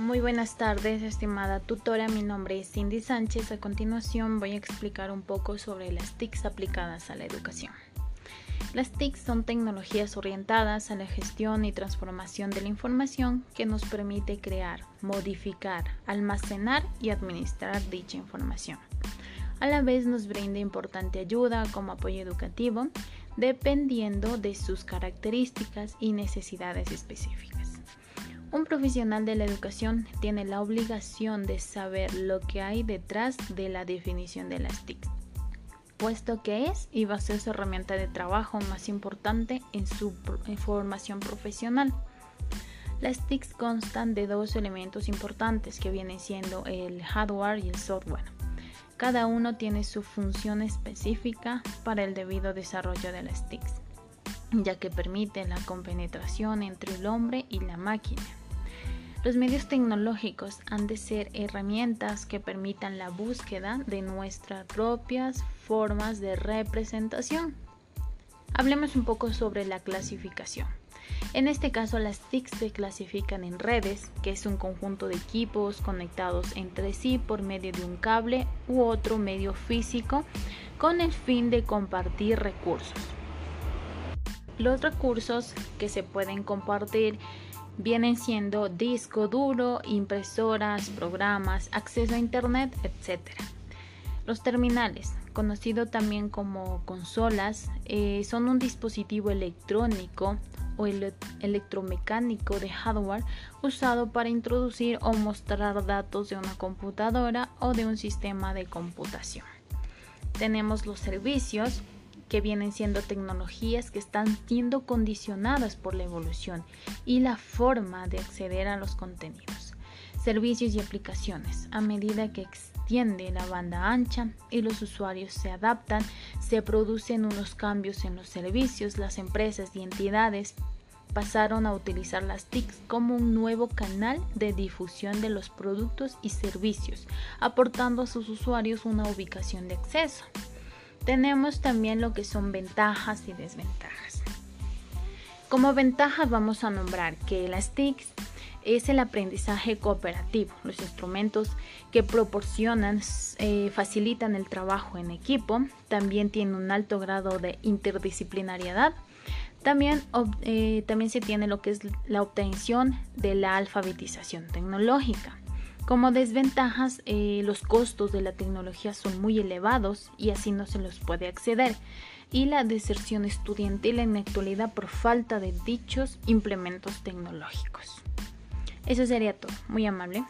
Muy buenas tardes, estimada tutora. Mi nombre es Cindy Sánchez. A continuación voy a explicar un poco sobre las TICs aplicadas a la educación. Las TICs son tecnologías orientadas a la gestión y transformación de la información que nos permite crear, modificar, almacenar y administrar dicha información. A la vez nos brinda importante ayuda como apoyo educativo dependiendo de sus características y necesidades específicas. Un profesional de la educación tiene la obligación de saber lo que hay detrás de la definición de las TIC, puesto que es y va a ser su herramienta de trabajo más importante en su formación profesional. Las TICs constan de dos elementos importantes que vienen siendo el hardware y el software. Cada uno tiene su función específica para el debido desarrollo de las TICs, ya que permiten la compenetración entre el hombre y la máquina. Los medios tecnológicos han de ser herramientas que permitan la búsqueda de nuestras propias formas de representación. Hablemos un poco sobre la clasificación. En este caso, las TIC se clasifican en redes, que es un conjunto de equipos conectados entre sí por medio de un cable u otro medio físico con el fin de compartir recursos. Los recursos que se pueden compartir vienen siendo disco duro, impresoras, programas, acceso a Internet, etc. Los terminales, conocido también como consolas, eh, son un dispositivo electrónico o electromecánico de hardware usado para introducir o mostrar datos de una computadora o de un sistema de computación. Tenemos los servicios, que vienen siendo tecnologías que están siendo condicionadas por la evolución y la forma de acceder a los contenidos, servicios y aplicaciones. A medida que extiende la banda ancha y los usuarios se adaptan, se producen unos cambios en los servicios, las empresas y entidades pasaron a utilizar las TICs como un nuevo canal de difusión de los productos y servicios, aportando a sus usuarios una ubicación de acceso tenemos también lo que son ventajas y desventajas. Como ventajas vamos a nombrar que las TICs es el aprendizaje cooperativo, los instrumentos que proporcionan, eh, facilitan el trabajo en equipo, también tiene un alto grado de interdisciplinariedad, también, eh, también se tiene lo que es la obtención de la alfabetización tecnológica. Como desventajas, eh, los costos de la tecnología son muy elevados y así no se los puede acceder. Y la deserción estudiantil en la actualidad por falta de dichos implementos tecnológicos. Eso sería todo. Muy amable.